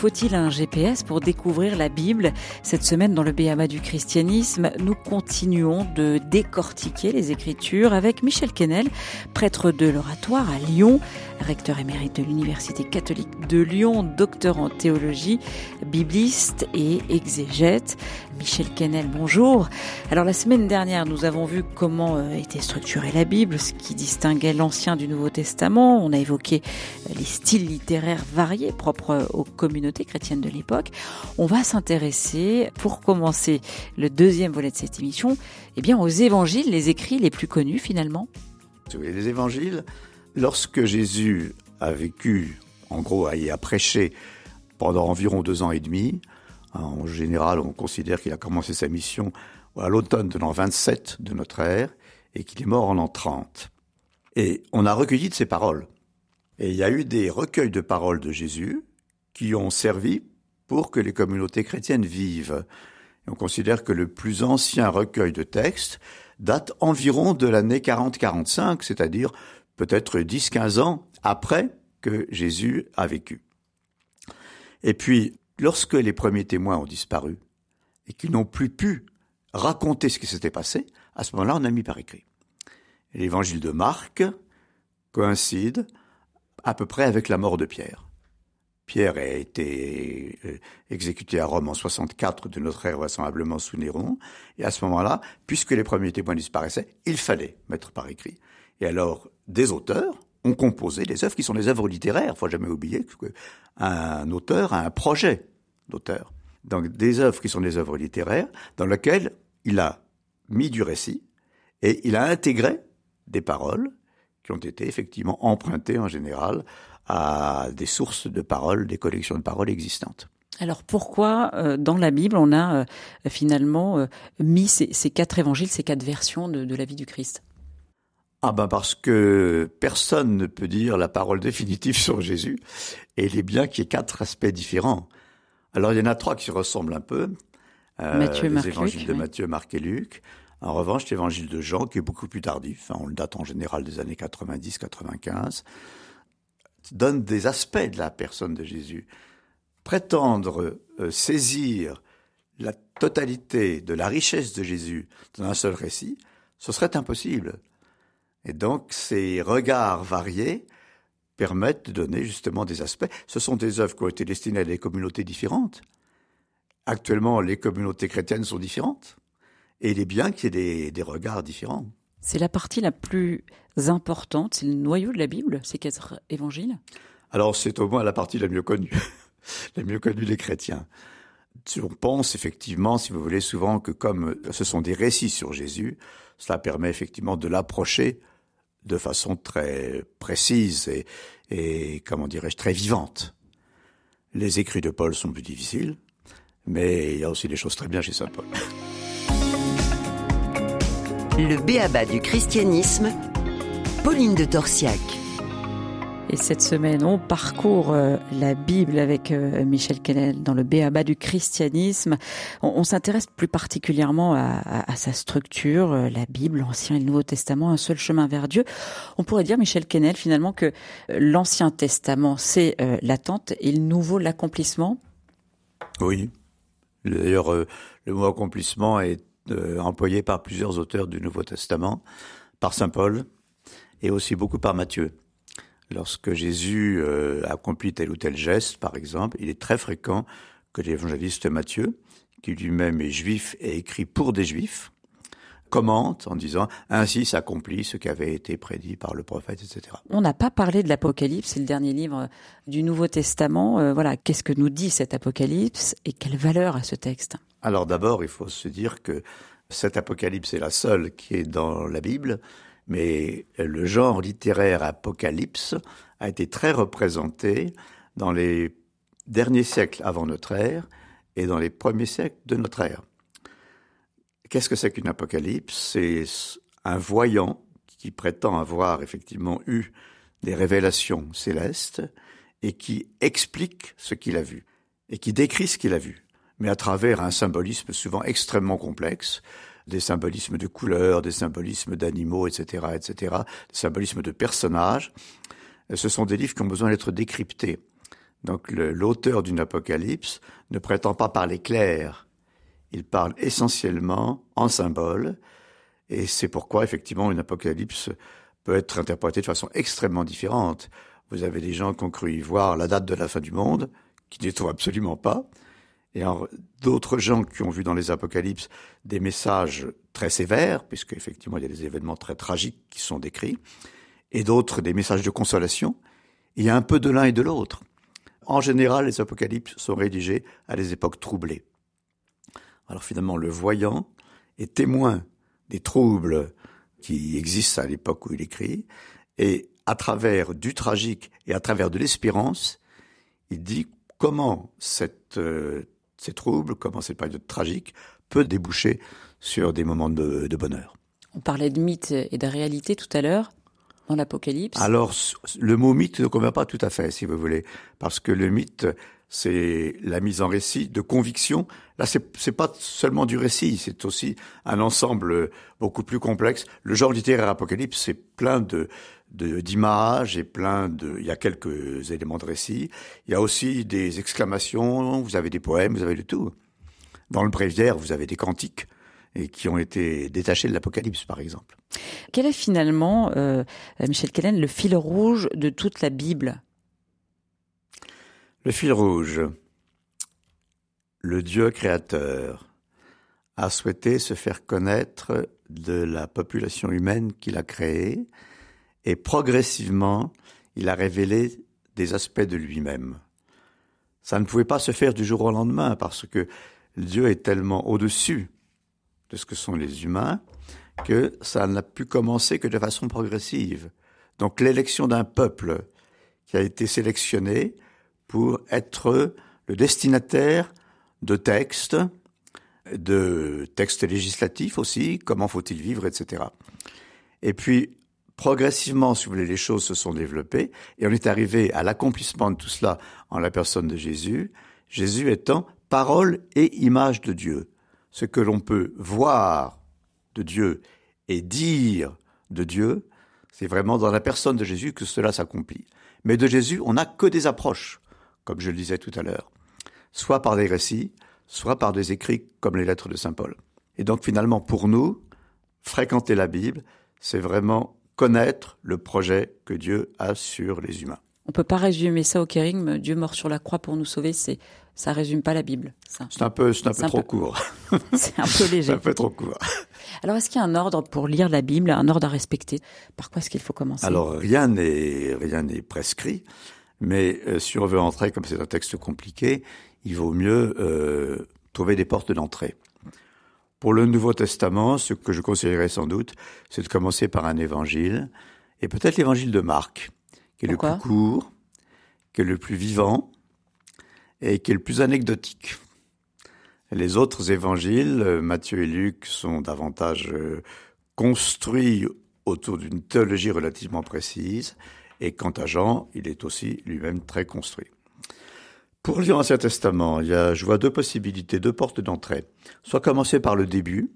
Faut-il un GPS pour découvrir la Bible? Cette semaine, dans le Béaba du christianisme, nous continuons de décortiquer les Écritures avec Michel Quesnel, prêtre de l'oratoire à Lyon, recteur émérite de l'Université catholique de Lyon, docteur en théologie, bibliste et exégète. Michel Quesnel, bonjour. Alors la semaine dernière, nous avons vu comment euh, était structurée la Bible, ce qui distinguait l'Ancien du Nouveau Testament. On a évoqué les styles littéraires variés propres aux communautés chrétiennes de l'époque. On va s'intéresser, pour commencer le deuxième volet de cette émission, eh bien aux évangiles, les écrits les plus connus finalement. Les évangiles, lorsque Jésus a vécu, en gros, a prêché pendant environ deux ans et demi, en général, on considère qu'il a commencé sa mission à l'automne de l'an 27 de notre ère et qu'il est mort en l'an 30. Et on a recueilli de ses paroles. Et il y a eu des recueils de paroles de Jésus qui ont servi pour que les communautés chrétiennes vivent. On considère que le plus ancien recueil de textes date environ de l'année 40-45, c'est-à-dire peut-être 10-15 ans après que Jésus a vécu. Et puis, lorsque les premiers témoins ont disparu et qu'ils n'ont plus pu raconter ce qui s'était passé, à ce moment-là, on a mis par écrit. L'évangile de Marc coïncide à peu près avec la mort de Pierre. Pierre a été euh, exécuté à Rome en 64 de notre ère vraisemblablement sous Néron. Et à ce moment-là, puisque les premiers témoins disparaissaient, il fallait mettre par écrit. Et alors, des auteurs ont composé des œuvres qui sont des œuvres littéraires. Il faut jamais oublier qu'un auteur a un projet d'auteur. Donc des œuvres qui sont des œuvres littéraires dans lesquelles il a mis du récit et il a intégré des paroles qui ont été effectivement empruntées en général à des sources de paroles, des collections de paroles existantes. Alors pourquoi euh, dans la Bible on a euh, finalement euh, mis ces, quatre évangiles, ces quatre versions de, la vie du Christ? Ah ben parce que personne ne peut dire la parole définitive sur Jésus et il est bien qu'il y ait quatre aspects différents. Alors il y en a trois qui se ressemblent un peu. Matthieu, les Marc, évangiles Luc, de Matthieu, Marc et Luc. En revanche, l'évangile de Jean, qui est beaucoup plus tardif, hein, on le date en général des années 90-95, donne des aspects de la personne de Jésus. Prétendre euh, saisir la totalité de la richesse de Jésus dans un seul récit, ce serait impossible. Et donc, ces regards variés permettent de donner justement des aspects. Ce sont des œuvres qui ont été destinées à des communautés différentes. Actuellement, les communautés chrétiennes sont différentes. Et il est bien qu'il y ait des, regards différents. C'est la partie la plus importante, c'est le noyau de la Bible, ces quatre évangiles Alors c'est au moins la partie la mieux connue, la mieux connue des chrétiens. On pense effectivement, si vous voulez, souvent que comme ce sont des récits sur Jésus, cela permet effectivement de l'approcher de façon très précise et, et comment dirais-je, très vivante. Les écrits de Paul sont plus difficiles, mais il y a aussi des choses très bien chez Saint Paul. Le béaba du christianisme, Pauline de Torsiac. Et cette semaine, on parcourt euh, la Bible avec euh, Michel Kennel dans le Béaba du christianisme. On, s'intéresse plus particulièrement à, sa structure, euh, la Bible, l'Ancien et le Nouveau Testament, un seul chemin vers Dieu. On pourrait dire, Michel Kennel, finalement, que l'Ancien Testament, c'est l'attente et le Nouveau, l'accomplissement? Oui. D'ailleurs, le mot accomplissement est employé par plusieurs auteurs du Nouveau Testament, par Saint Paul et aussi beaucoup par Matthieu. Lorsque Jésus euh, accomplit tel ou tel geste, par exemple, il est très fréquent que l'évangéliste Matthieu, qui lui-même est juif et écrit pour des juifs, commente en disant ainsi s'accomplit ce qui avait été prédit par le prophète, etc. On n'a pas parlé de l'Apocalypse, c'est le dernier livre du Nouveau Testament. Euh, voilà, qu'est-ce que nous dit cet Apocalypse et quelle valeur a ce texte? Alors d'abord, il faut se dire que cet Apocalypse est la seule qui est dans la Bible mais le genre littéraire apocalypse a été très représenté dans les derniers siècles avant notre ère et dans les premiers siècles de notre ère. Qu'est-ce que c'est qu'une apocalypse? C'est un voyant qui prétend avoir effectivement eu des révélations célestes et qui explique ce qu'il a vu et qui décrit ce qu'il a vu, mais à travers un symbolisme souvent extrêmement complexe, des symbolismes de couleurs, des symbolismes d'animaux, etc., etc., des symbolismes de personnages. Ce sont des livres qui ont besoin d'être décryptés. Donc l'auteur d'une apocalypse ne prétend pas parler clair. Il parle essentiellement en symboles. Et c'est pourquoi, effectivement, une apocalypse peut être interprétée de façon extrêmement différente. Vous avez des gens qui ont cru y voir la date de la fin du monde, qui n'y sont absolument pas. Et d'autres gens qui ont vu dans les apocalypses des messages très sévères, puisque effectivement il y a des événements très tragiques qui sont décrits, et d'autres des messages de consolation. Il y a un peu de l'un et de l'autre. En général, les apocalypses sont rédigés à des époques troublées. Alors finalement, le voyant est témoin des troubles qui existent à l'époque où il écrit, et à travers du tragique et à travers de l'espérance, il dit comment cette, euh, ces troubles, comment cette période tragique peut déboucher sur des moments de, de bonheur. On parlait de mythe et de réalité tout à l'heure dans l'Apocalypse Alors, le mot mythe ne convient pas tout à fait, si vous voulez, parce que le mythe, c'est la mise en récit de conviction. Là, c'est, pas seulement du récit, c'est aussi un ensemble beaucoup plus complexe. Le genre littéraire Apocalypse, c'est plein de, d'images et plein de, il y a quelques éléments de récit. Il y a aussi des exclamations, vous avez des poèmes, vous avez de tout. Dans le bréviaire, vous avez des cantiques et qui ont été détachés de l'Apocalypse, par exemple. Quel est finalement, euh, Michel Kellen, le fil rouge de toute la Bible? Le fil rouge, le Dieu créateur a souhaité se faire connaître de la population humaine qu'il a créée et progressivement, il a révélé des aspects de lui-même. Ça ne pouvait pas se faire du jour au lendemain parce que Dieu est tellement au-dessus de ce que sont les humains, que ça n'a pu commencer que de façon progressive. Donc l'élection d'un peuple qui a été sélectionné pour être le destinataire de textes, de textes législatifs aussi, comment faut-il vivre, etc. Et puis, progressivement, si vous voulez, les choses se sont développées et on est arrivé à l'accomplissement de tout cela en la personne de Jésus, Jésus étant parole et image de Dieu ce que l'on peut voir de Dieu et dire de Dieu, c'est vraiment dans la personne de Jésus que cela s'accomplit. Mais de Jésus, on n'a que des approches, comme je le disais tout à l'heure, soit par des récits, soit par des écrits comme les lettres de Saint Paul. Et donc finalement, pour nous, fréquenter la Bible, c'est vraiment connaître le projet que Dieu a sur les humains. On peut pas résumer ça au kérigme, Dieu mort sur la croix pour nous sauver, c'est ça résume pas la Bible. C'est un peu, c'est un peu trop court. c'est un peu léger. c'est un peu trop court. Alors, est-ce qu'il y a un ordre pour lire la Bible, un ordre à respecter? Par quoi est-ce qu'il faut commencer? Alors, rien n'est, rien n'est prescrit, mais euh, si on veut entrer, comme c'est un texte compliqué, il vaut mieux euh, trouver des portes d'entrée. Pour le Nouveau Testament, ce que je conseillerais sans doute, c'est de commencer par un évangile, et peut-être l'évangile de Marc, qui est le plus court, qui est le plus vivant, et qui est le plus anecdotique. Les autres évangiles, Matthieu et Luc, sont davantage euh, construits autour d'une théologie relativement précise, et quant à Jean, il est aussi lui-même très construit. Pour lire l'Ancien Testament, il y a, je vois deux possibilités, deux portes d'entrée. Soit commencer par le début,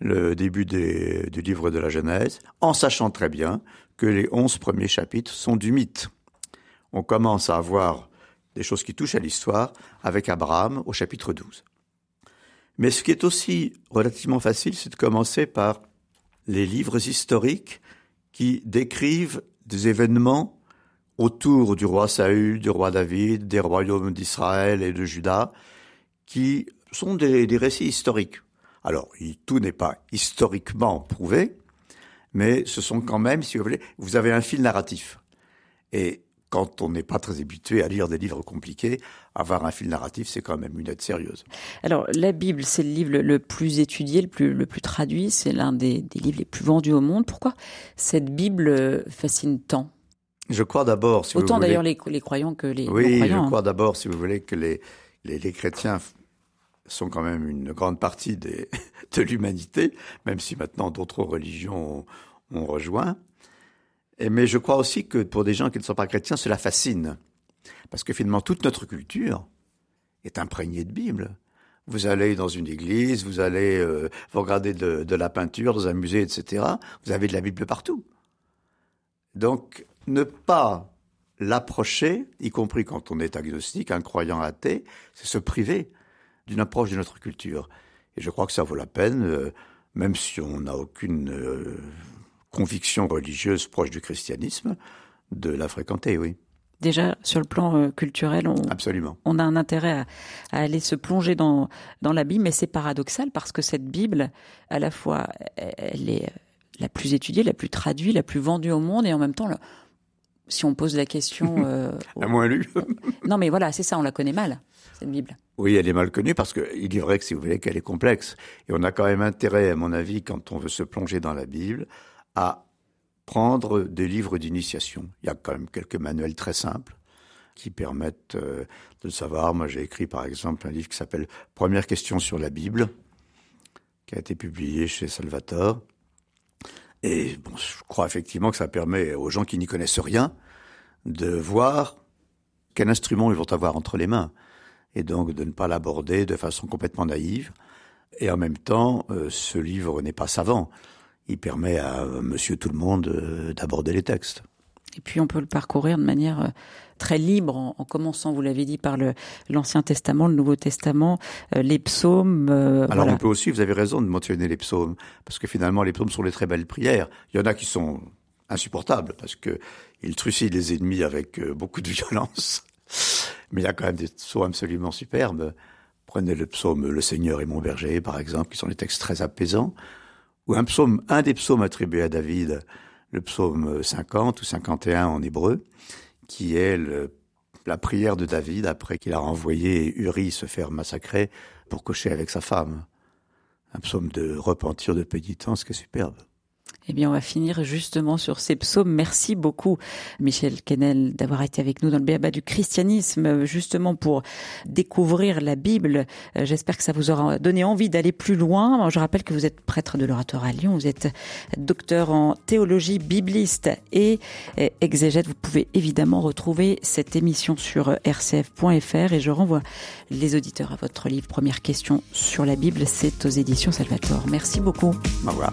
le début du livre de la Genèse, en sachant très bien que les onze premiers chapitres sont du mythe. On commence à avoir des choses qui touchent à l'histoire, avec Abraham au chapitre 12. Mais ce qui est aussi relativement facile, c'est de commencer par les livres historiques qui décrivent des événements autour du roi Saül, du roi David, des royaumes d'Israël et de Juda, qui sont des, récits historiques. Alors, tout n'est pas historiquement prouvé, mais ce sont quand même, si vous voulez, vous avez un fil narratif. Et quand on n'est pas très habitué à lire des livres compliqués, avoir un fil narratif, c'est quand même une aide sérieuse. Alors, la Bible, c'est le livre le plus étudié, le plus, le plus traduit, c'est l'un des, livres les plus vendus au monde. Pourquoi cette Bible fascine tant? Je crois d'abord, si Autant d'ailleurs les, les, croyants que les oui, croyants. Oui, je crois d'abord, si vous voulez, que les, les, les chrétiens sont quand même une grande partie des, de l'humanité, même si maintenant d'autres religions ont, ont rejoint mais je crois aussi que pour des gens qui ne sont pas chrétiens, cela fascine. Parce que finalement, toute notre culture est imprégnée de Bible. Vous allez dans une église, vous allez euh, vous regarder de, de, la peinture dans un musée, etc. Vous avez de la Bible partout. Donc, ne pas l'approcher, y compris quand on est agnostique, un croyant athée, c'est se priver d'une approche de notre culture. Et je crois que ça vaut la peine, euh, même si on n'a aucune euh, conviction religieuse proche du christianisme, de la fréquenter, oui. Déjà, sur le plan euh, culturel, on, Absolument. on a un intérêt à, à, aller se plonger dans, dans la Bible, mais c'est paradoxal parce que cette Bible, à la fois, elle est la plus étudiée, la plus traduite, la plus vendue au monde, et en même temps, si on pose la question... Euh, la moins lue. non, mais voilà, c'est ça, on la connaît mal, cette Bible. Oui, elle est mal connue parce qu'il est vrai que, si vous voulez, qu'elle est complexe. Et on a quand même intérêt, à mon avis, quand on veut se plonger dans la Bible, à prendre des livres d'initiation. Il y a quand même quelques manuels très simples qui permettent euh, de le savoir. Moi, j'ai écrit par exemple un livre qui s'appelle Première question sur la Bible, qui a été publié chez Salvatore. Et bon, je crois effectivement que ça permet aux gens qui n'y connaissent rien de voir quel instrument ils vont avoir entre les mains. Et donc de ne pas l'aborder de façon complètement naïve. Et en même temps, euh, ce livre n'est pas savant il permet à monsieur tout le monde euh, d'aborder les textes. Et puis on peut le parcourir de manière euh, très libre, en, en commençant, vous l'avez dit, par l'Ancien Testament, le Nouveau Testament, euh, les psaumes. Euh, Alors voilà. on peut aussi, vous avez raison de mentionner les psaumes, parce que finalement les psaumes sont des très belles prières. Il y en a qui sont insupportables, parce que ils trucident les ennemis avec beaucoup de violence. Mais il y a quand même des psaumes absolument superbes. Prenez le psaume Le Seigneur est mon berger, par exemple, qui sont des textes très apaisants ou un psaume, un des psaumes attribués à David, le psaume 50 ou 51 en hébreu, qui est le, la prière de David après qu'il a renvoyé Uri se faire massacrer pour coucher avec sa femme. Un psaume de repentir, de pénitence qui est superbe. Eh bien, on va finir justement sur ces psaumes. Merci beaucoup, Michel Kennel, d'avoir été avec nous dans le béaba du christianisme, justement pour découvrir la Bible. J'espère que ça vous aura donné envie d'aller plus loin. Je rappelle que vous êtes prêtre de l'oratoire à Lyon, vous êtes docteur en théologie bibliste et exégète. Vous pouvez évidemment retrouver cette émission sur rcf.fr et je renvoie les auditeurs à votre livre Première question sur la Bible. C'est aux éditions Salvatore. Merci beaucoup. Au revoir.